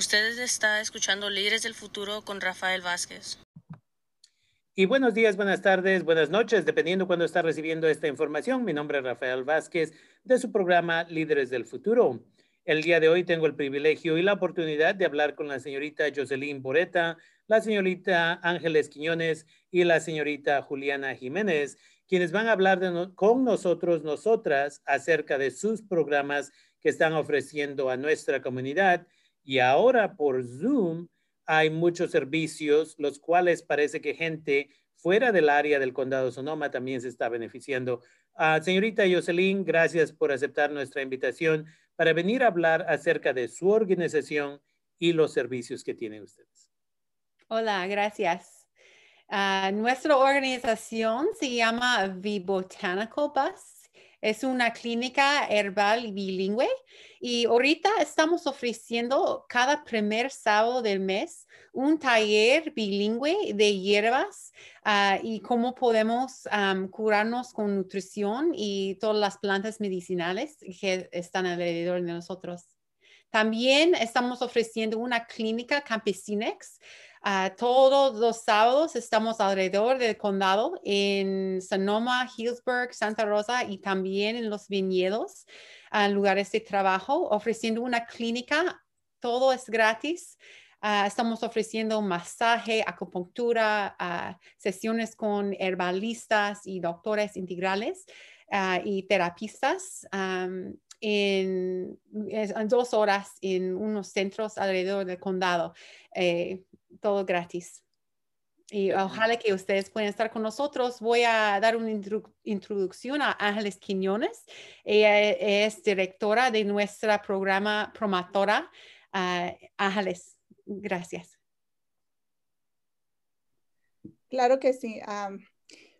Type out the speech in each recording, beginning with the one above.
Ustedes está escuchando Líderes del Futuro con Rafael Vázquez. Y buenos días, buenas tardes, buenas noches, dependiendo cuando está recibiendo esta información. Mi nombre es Rafael Vázquez de su programa Líderes del Futuro. El día de hoy tengo el privilegio y la oportunidad de hablar con la señorita Jocelyn Boreta, la señorita Ángeles Quiñones y la señorita Juliana Jiménez, quienes van a hablar con nosotros, nosotras, acerca de sus programas que están ofreciendo a nuestra comunidad. Y ahora por Zoom hay muchos servicios, los cuales parece que gente fuera del área del condado Sonoma también se está beneficiando. Uh, señorita Jocelyn, gracias por aceptar nuestra invitación para venir a hablar acerca de su organización y los servicios que tienen ustedes. Hola, gracias. Uh, nuestra organización se llama V Botanical Bus es una clínica herbal bilingüe y ahorita estamos ofreciendo cada primer sábado del mes un taller bilingüe de hierbas ah, y cómo podemos curarnos con nutrición y todas las plantas medicinales que están alrededor de nosotros. También estamos ofreciendo una clínica campesinex Uh, todos los sábados estamos alrededor del condado en Sonoma, Hillsburg, Santa Rosa y también en los viñedos, uh, lugares de trabajo, ofreciendo una clínica. Todo es gratis. Uh, estamos ofreciendo masaje, acupuntura, sesiones con herbalistas y doctores integrales y terapistas. En, en, dos horas en unos centros alrededor del condado. Eh, todo gratis. Y ojalá que ustedes puedan estar con nosotros. Voy a dar una introducción a Ángeles Quiñones. Ella es directora de nuestra programa promotora. Ah, Ángeles, gracias. Claro que sí.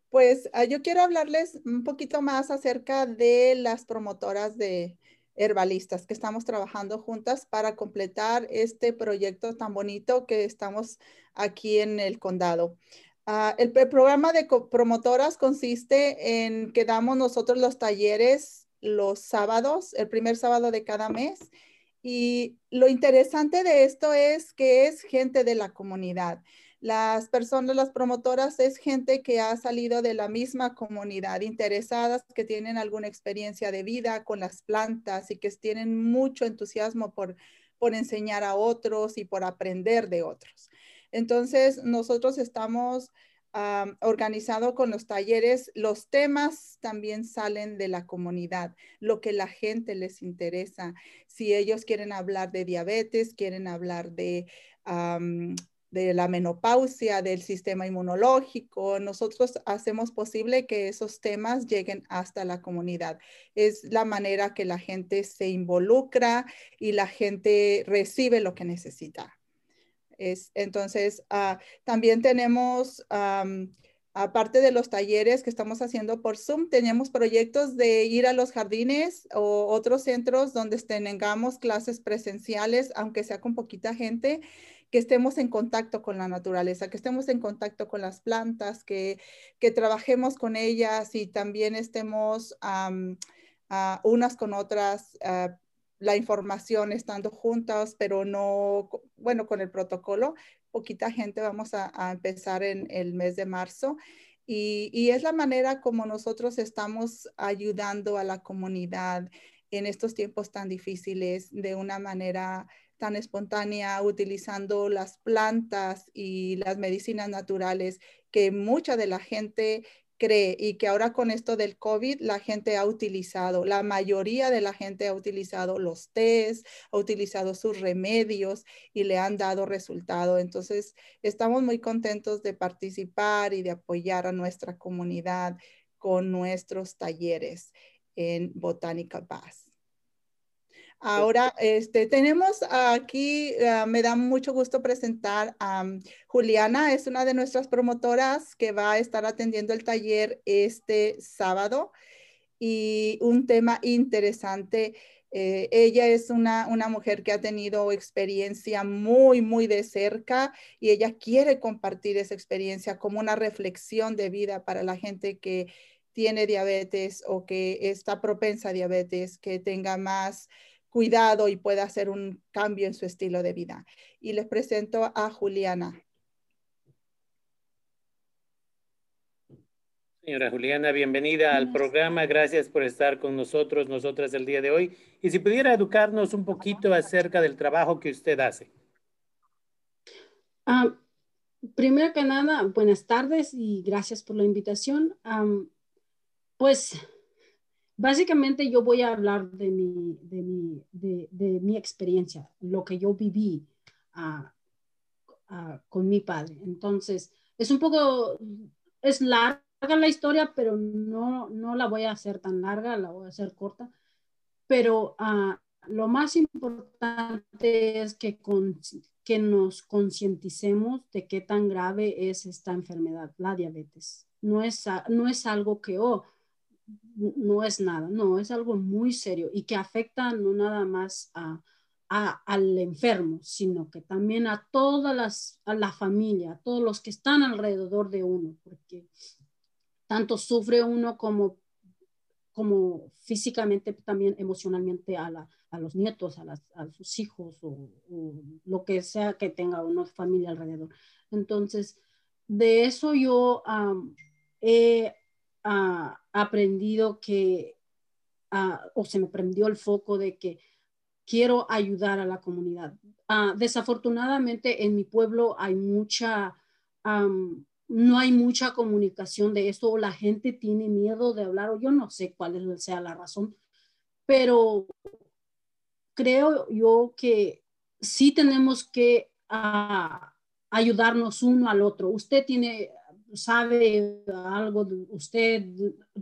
pues ah, yo quiero hablarles un poquito más acerca de las promotoras de, herbalistas que estamos trabajando juntas para completar este proyecto tan bonito que estamos aquí en el condado. Ah, el, programa de promotoras consiste en que damos nosotros los talleres los sábados, el primer sábado de cada mes. Y lo interesante de esto es que es gente de la comunidad. Las personas, las promotoras es gente que ha salido de la misma comunidad, interesadas, que tienen alguna experiencia de vida con las plantas y que tienen mucho entusiasmo por, por enseñar a otros y por aprender de otros. Entonces, nosotros estamos organizados con los talleres. Los temas también salen de la comunidad, lo que la gente les interesa. Si ellos quieren hablar de diabetes, quieren hablar de de la menopausia, del sistema inmunológico. Nosotros hacemos posible que esos temas lleguen hasta la comunidad. Es la manera que la gente se involucra y la gente recibe lo que necesita. Es, entonces, ah, también tenemos, aparte de los talleres que estamos haciendo por Zoom, tenemos proyectos de ir a los jardines o otros centros donde tengamos clases presenciales, aunque sea con poquita gente que estemos en contacto con la naturaleza, que estemos en contacto con las plantas, que, trabajemos con ellas y también estemos unas con otras, ah, la información estando juntas, pero no, bueno, con el protocolo. Poquita gente vamos a, empezar en el mes de marzo. Y, y, es la manera como nosotros estamos ayudando a la comunidad en estos tiempos tan difíciles de una manera tan espontánea, utilizando las plantas y las medicinas naturales que mucha de la gente cree y que ahora con esto del COVID la gente ha utilizado, la mayoría de la gente ha utilizado los tés, ha utilizado sus remedios y le han dado resultado. Entonces, estamos muy contentos de participar y de apoyar a nuestra comunidad con nuestros talleres en Botánica Paz. Ahora, este, tenemos aquí, ah, me da mucho gusto presentar a Juliana, es una de nuestras promotoras que va a estar atendiendo el taller este sábado y un tema interesante. Eh, ella es una, una mujer que ha tenido experiencia muy, muy de cerca y ella quiere compartir esa experiencia como una reflexión de vida para la gente que tiene diabetes o que está propensa a diabetes, que tenga más cuidado y pueda hacer un cambio en su estilo de vida. Y les presento a Juliana. Señora Juliana, bienvenida al programa. Gracias por estar con nosotros, nosotras el día de hoy. Y si pudiera educarnos un poquito acerca del trabajo que usted hace. Ah, primero que nada, buenas tardes y gracias por la invitación. pues básicamente yo voy a hablar de mi, de mi, de, mi experiencia, lo que yo viví ah, ah, con mi padre. Entonces, es un poco, es larga la historia, pero no, no la voy a hacer tan larga, la voy a hacer corta. Pero ah, lo más importante es que, que nos concienticemos de qué tan grave es esta enfermedad, la diabetes. No es, no es algo que, oh, no es nada, no, es algo muy serio y que afecta no nada más a, al enfermo, sino que también a toda las, a la familia, a todos los que están alrededor de uno, porque tanto sufre uno como, como físicamente, también emocionalmente a, la, a los nietos, a, las, a sus hijos o, lo que sea que tenga una familia alrededor. Entonces, de eso yo he aprendido que, o se me prendió el foco de que quiero ayudar a la comunidad. Ah, desafortunadamente en mi pueblo hay mucha, no hay mucha comunicación de esto, o la gente tiene miedo de hablar, o yo no sé cuál sea la razón, pero creo yo que sí tenemos que ah, ayudarnos uno al otro. Usted tiene sabe algo de usted,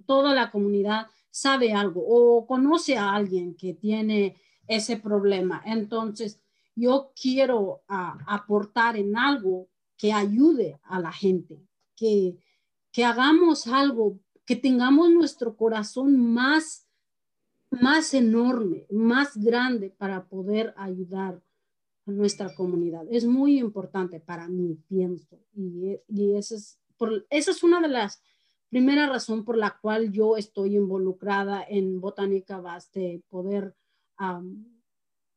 toda la comunidad sabe algo o conoce a alguien que tiene ese problema. Entonces, yo quiero aportar en algo que ayude a la gente, que, que hagamos algo, que tengamos nuestro corazón más, más enorme, más grande para poder ayudar a nuestra comunidad. Es muy importante para mí, pienso, y, y ese es esa es una de las primeras razones por la cual yo estoy involucrada en Botánica Baste, poder,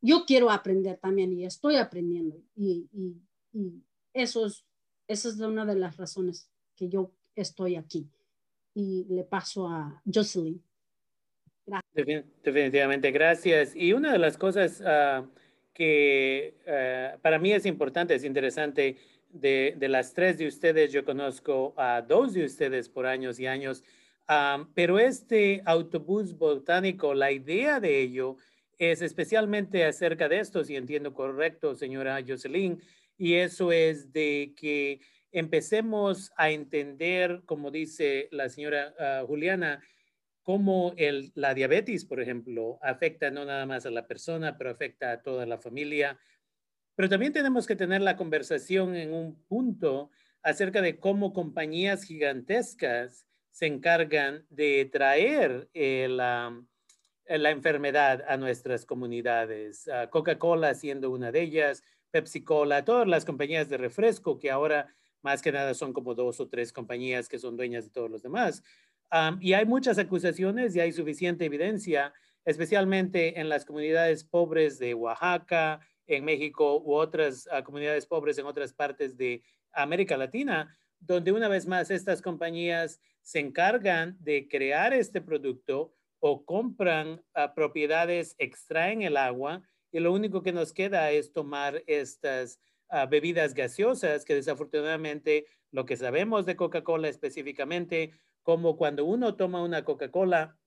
yo quiero aprender también y estoy aprendiendo y, eso es, esa es una de las razones que yo estoy aquí. Y le paso a Jocelyn. Definitivamente, gracias. Y una de las cosas ah, que ah, para mí es importante, es interesante, de, las tres de ustedes, yo conozco a dos de ustedes por años y años, pero este autobús botánico, la idea de ello es especialmente acerca de esto, si entiendo correcto, señora Jocelyn, y eso es de que empecemos a entender, como dice la señora ah, Juliana, cómo el, la diabetes, por ejemplo, afecta no nada más a la persona, pero afecta a toda la familia, pero también tenemos que tener la conversación en un punto acerca de cómo compañías gigantescas se encargan de traer eh, la, la, enfermedad a nuestras comunidades. Coca-Cola siendo una de ellas, Pepsi-Cola, todas las compañías de refresco que ahora más que nada son como dos o tres compañías que son dueñas de todos los demás. y hay muchas acusaciones y hay suficiente evidencia, especialmente en las comunidades pobres de Oaxaca, en México u otras ah, comunidades pobres en otras partes de América Latina, donde una vez más estas compañías se encargan de crear este producto o compran ah, propiedades, extraen el agua y lo único que nos queda es tomar estas ah, bebidas gaseosas que desafortunadamente lo que sabemos de Coca-Cola específicamente, como cuando uno toma una Coca-Cola,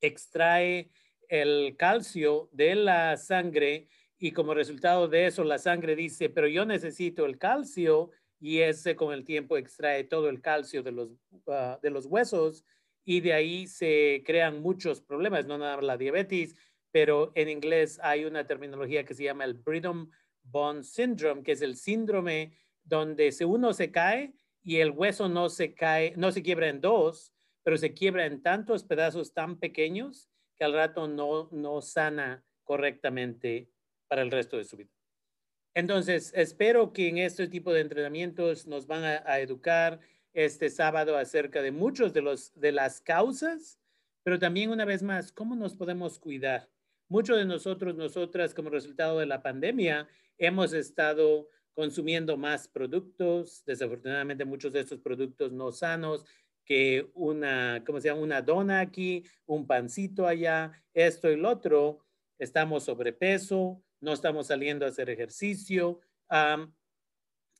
extrae el calcio de la sangre y como resultado de eso la sangre dice, pero yo necesito el calcio y ese con el tiempo extrae todo el calcio de los, ah, de los huesos y de ahí se crean muchos problemas, no nada más la diabetes, pero en inglés hay una terminología que se llama el Brigham Bone Syndrome, que es el síndrome donde si uno se cae y el hueso no se cae, no se quiebra en dos, pero se quiebra en tantos pedazos tan pequeños que al rato no, no sana correctamente para el resto de su vida. Entonces, espero que en este tipo de entrenamientos nos van a, educar este sábado acerca de muchos de, los, de las causas, pero también una vez más, cómo nos podemos cuidar. muchos de nosotros, nosotras, como resultado de la pandemia, hemos estado consumiendo más productos, desafortunadamente muchos de estos productos no sanos, que una, ¿cómo se llama? Una dona aquí, un pancito allá, esto y lo otro. Estamos sobrepeso, no estamos saliendo a hacer ejercicio.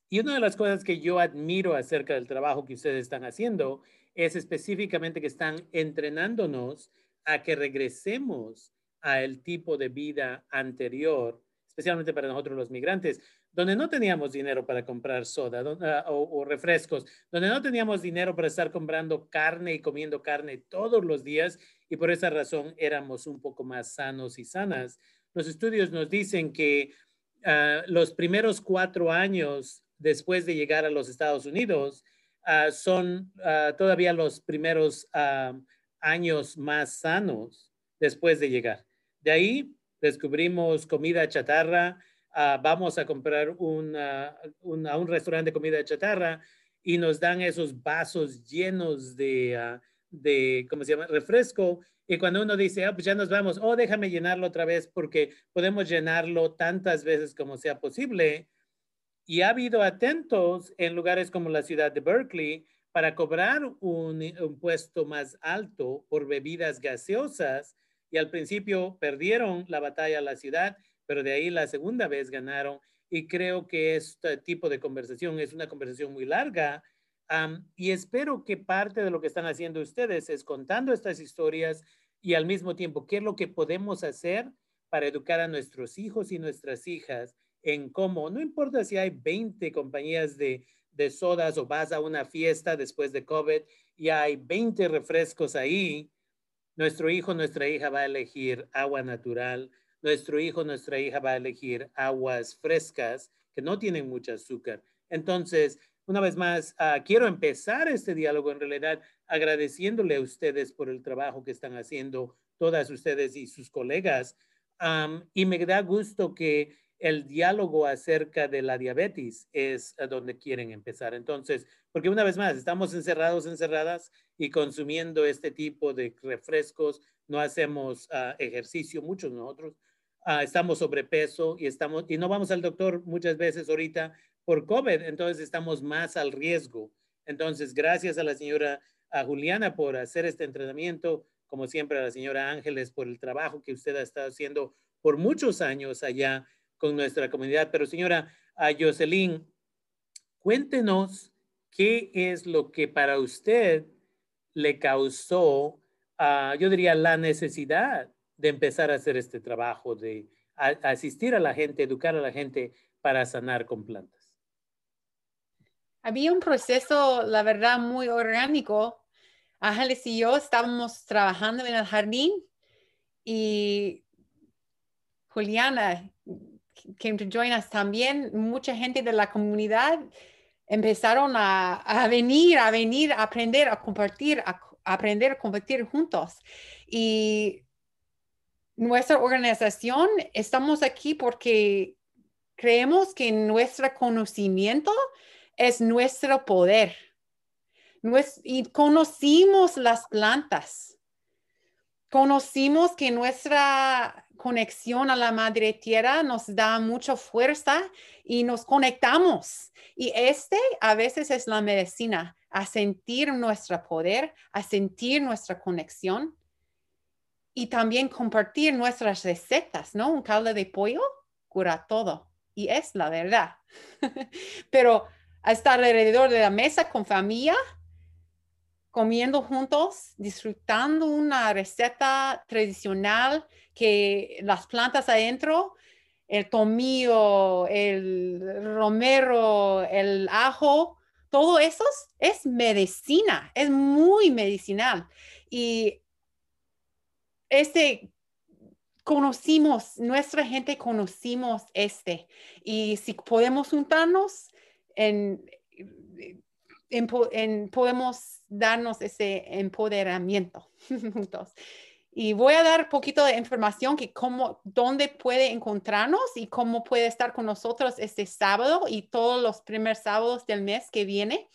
y una de las cosas que yo admiro acerca del trabajo que ustedes están haciendo es específicamente que están entrenándonos a que regresemos al tipo de vida anterior, especialmente para nosotros los migrantes, donde no teníamos dinero para comprar soda ah, o, refrescos, donde no teníamos dinero para estar comprando carne y comiendo carne todos los días y por esa razón éramos un poco más sanos y sanas. Los estudios nos dicen que ah, los primeros cuatro años después de llegar a los Estados Unidos ah, son todavía los primeros años más sanos después de llegar. De ahí descubrimos comida chatarra, Ah, vamos a comprar a un restaurante de comida chatarra y nos dan esos vasos llenos de, de, ¿cómo se llama? Refresco. Y cuando uno dice, ah, pues ya nos vamos, oh, déjame llenarlo otra vez porque podemos llenarlo tantas veces como sea posible. Y ha habido atentos en lugares como la ciudad de Berkeley para cobrar un, un puesto más alto por bebidas gaseosas. Y al principio perdieron la batalla a la ciudad pero de ahí la segunda vez ganaron y creo que este tipo de conversación es una conversación muy larga y espero que parte de lo que están haciendo ustedes es contando estas historias y al mismo tiempo qué es lo que podemos hacer para educar a nuestros hijos y nuestras hijas en cómo, no importa si hay 20 compañías de, de sodas o vas a una fiesta después de COVID y hay 20 refrescos ahí, nuestro hijo, nuestra hija va a elegir agua natural, nuestro hijo, nuestra hija va a elegir aguas frescas que no tienen mucho azúcar. Entonces, una vez más, ah, quiero empezar este diálogo en realidad agradeciéndole a ustedes por el trabajo que están haciendo, todas ustedes y sus colegas. y me da gusto que el diálogo acerca de la diabetes es a donde quieren empezar. Entonces, porque una vez más, estamos encerrados, encerradas y consumiendo este tipo de refrescos, no hacemos ah, ejercicio, muchos nosotros, Ah, estamos sobrepeso y, estamos, y no vamos al doctor muchas veces ahorita por COVID, entonces estamos más al riesgo. Entonces, gracias a la señora Juliana por hacer este entrenamiento, como siempre a la señora Ángeles por el trabajo que usted ha estado haciendo por muchos años allá con nuestra comunidad. Pero señora Jocelyn, cuéntenos qué es lo que para usted le causó, uh, yo diría, la necesidad de empezar a hacer este trabajo, de asistir a la gente, educar a la gente para sanar con plantas? Había un proceso, la verdad, muy orgánico. Ángeles y yo estábamos trabajando en el jardín y Juliana came to join us también. Mucha gente de la comunidad empezaron a, venir, a venir, a aprender, a compartir, a, a aprender, a compartir juntos. Y nuestra organización estamos aquí porque creemos que nuestro conocimiento es nuestro poder. y conocimos las plantas. Conocimos que nuestra conexión a la madre tierra nos da mucha fuerza y nos conectamos. Y este a veces es la medicina, a sentir nuestro poder, a sentir nuestra conexión y también compartir nuestras recetas, ¿no? Un caldo de pollo cura todo y es la verdad. Pero estar alrededor de la mesa con familia, comiendo juntos, disfrutando una receta tradicional que las plantas adentro, el tomillo, el romero, el ajo, todo eso es medicina, es muy medicinal. Y este, conocimos, nuestra gente conocimos este. Y si podemos juntarnos, en, podemos darnos ese empoderamiento juntos. Y voy a dar poquito de información que cómo, dónde puede encontrarnos y cómo puede estar con nosotros este sábado y todos los primeros sábados del mes que viene.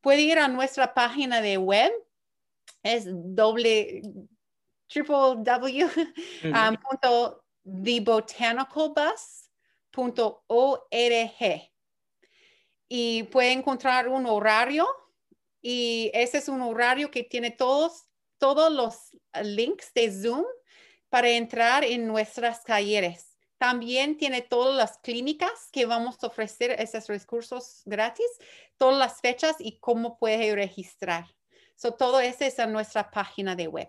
Puede ir a nuestra página de web, es doble triple W um, punto thebotanicalbus.org y puede encontrar un horario y ese es un horario que tiene todos, todos los links de Zoom para entrar en nuestras talleres. También tiene todas las clínicas que vamos a ofrecer esos recursos gratis, todas las fechas y cómo puede registrar. So, todo eso es en nuestra página de web.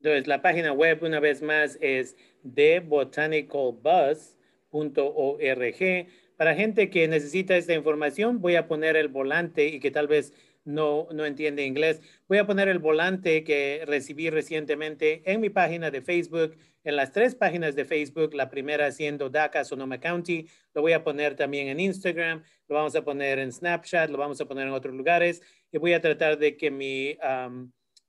Entonces, la página web, una vez más, es thebotanicalbus.org. Para gente que necesita esta información, voy a poner el volante y que tal vez no, no entiende inglés. Voy a poner el volante que recibí recientemente en mi página de Facebook, en las tres páginas de Facebook, la primera siendo DACA, Sonoma County. Lo voy a poner también en Instagram, lo vamos a poner en Snapchat, lo vamos a poner en otros lugares y voy a tratar de que mi...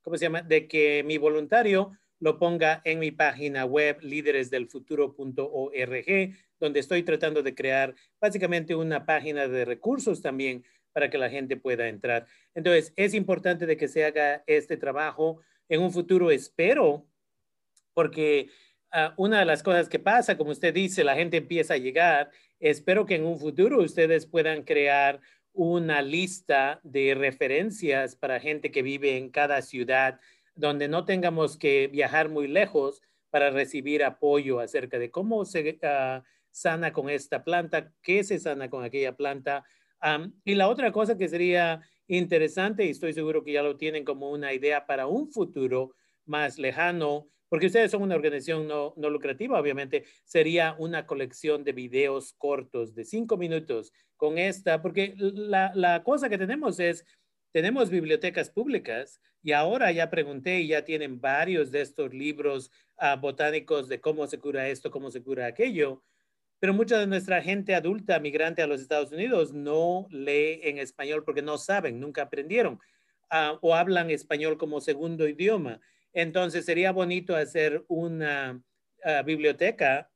¿cómo se llama? De que mi voluntario lo ponga en mi página web líderesdelfuturo.org, donde estoy tratando de crear básicamente una página de recursos también para que la gente pueda entrar. Entonces, es importante de que se haga este trabajo en un futuro, espero, porque ah, una de las cosas que pasa, como usted dice, la gente empieza a llegar, espero que en un futuro ustedes puedan crear una lista de referencias para gente que vive en cada ciudad, donde no tengamos que viajar muy lejos para recibir apoyo acerca de cómo se ah, sana con esta planta, qué se sana con aquella planta. y la otra cosa que sería interesante, y estoy seguro que ya lo tienen como una idea para un futuro más lejano, porque ustedes son una organización no, no, lucrativa, obviamente, sería una colección de videos cortos de cinco minutos con esta, porque la, la cosa que tenemos es, tenemos bibliotecas públicas y ahora ya pregunté y ya tienen varios de estos libros uh, botánicos de cómo se cura esto, cómo se cura aquello, pero mucha de nuestra gente adulta migrante a los Estados Unidos no lee en español porque no saben, nunca aprendieron uh, o hablan español como segundo idioma. Entonces sería bonito hacer una uh, biblioteca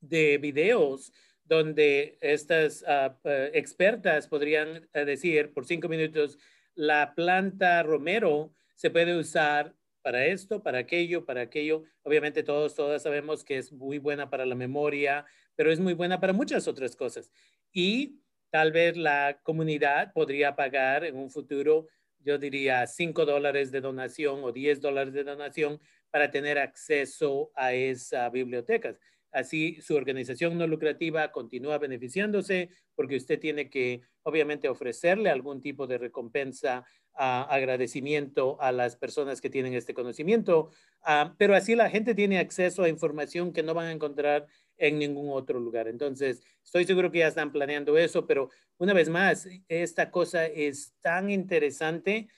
de videos donde estas uh, expertas podrían uh, decir por cinco minutos, la planta romero se puede usar para esto, para aquello, para aquello. Obviamente todos, todas sabemos que es muy buena para la memoria, pero es muy buena para muchas otras cosas. Y tal vez la comunidad podría pagar en un futuro yo diría 5 dólares de donación o 10 dólares de donación para tener acceso a esa biblioteca. Así su organización no lucrativa continúa beneficiándose porque usted tiene que obviamente ofrecerle algún tipo de recompensa, uh, agradecimiento a las personas que tienen este conocimiento, uh, pero así la gente tiene acceso a información que no van a encontrar en ningún otro lugar. Entonces, estoy seguro que ya están planeando eso, pero una vez más, esta cosa es tan interesante.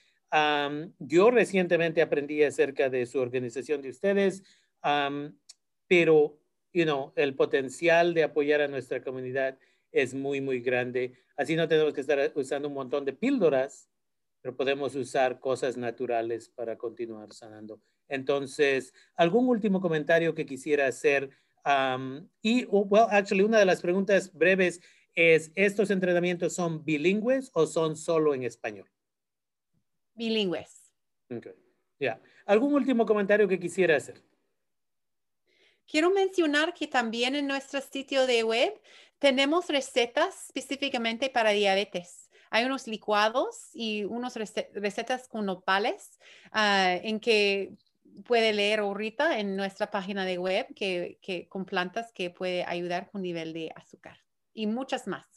Yo recientemente aprendí acerca de su organización de ustedes, pero, you know, el potencial de apoyar a nuestra comunidad es muy, muy grande. Así no tenemos que estar usando un montón de píldoras, pero podemos usar cosas naturales para continuar sanando. Entonces, ¿algún último comentario que quisiera hacer? Um, y, oh, well, actually, una de las preguntas breves es, ¿estos entrenamientos son bilingües o son solo en español? Bilingües. Okay. Ya. ¿Algún último comentario que quisiera hacer? Quiero mencionar que también en nuestro sitio de web tenemos recetas específicamente para diabetes. Hay unos licuados y unas recetas con nopales uh, en que puede leer ahorita en nuestra página de web que, que, con plantas que puede ayudar con nivel de azúcar y muchas más.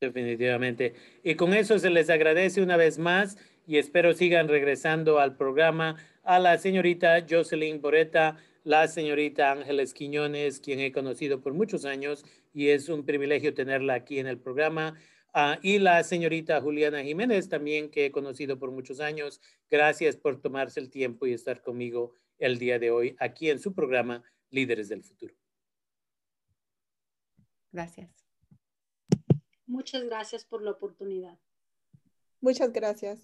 Definitivamente. Y con eso se les agradece una vez más y espero sigan regresando al programa a la señorita Jocelyn Boreta, la señorita Ángeles Quiñones, quien he conocido por muchos años y es un privilegio tenerla aquí en el programa. Uh, y la señorita Juliana Jiménez, también que he conocido por muchos años. Gracias por tomarse el tiempo y estar conmigo el día de hoy aquí en su programa Líderes del Futuro. Gracias. Muchas gracias por la oportunidad. Muchas gracias.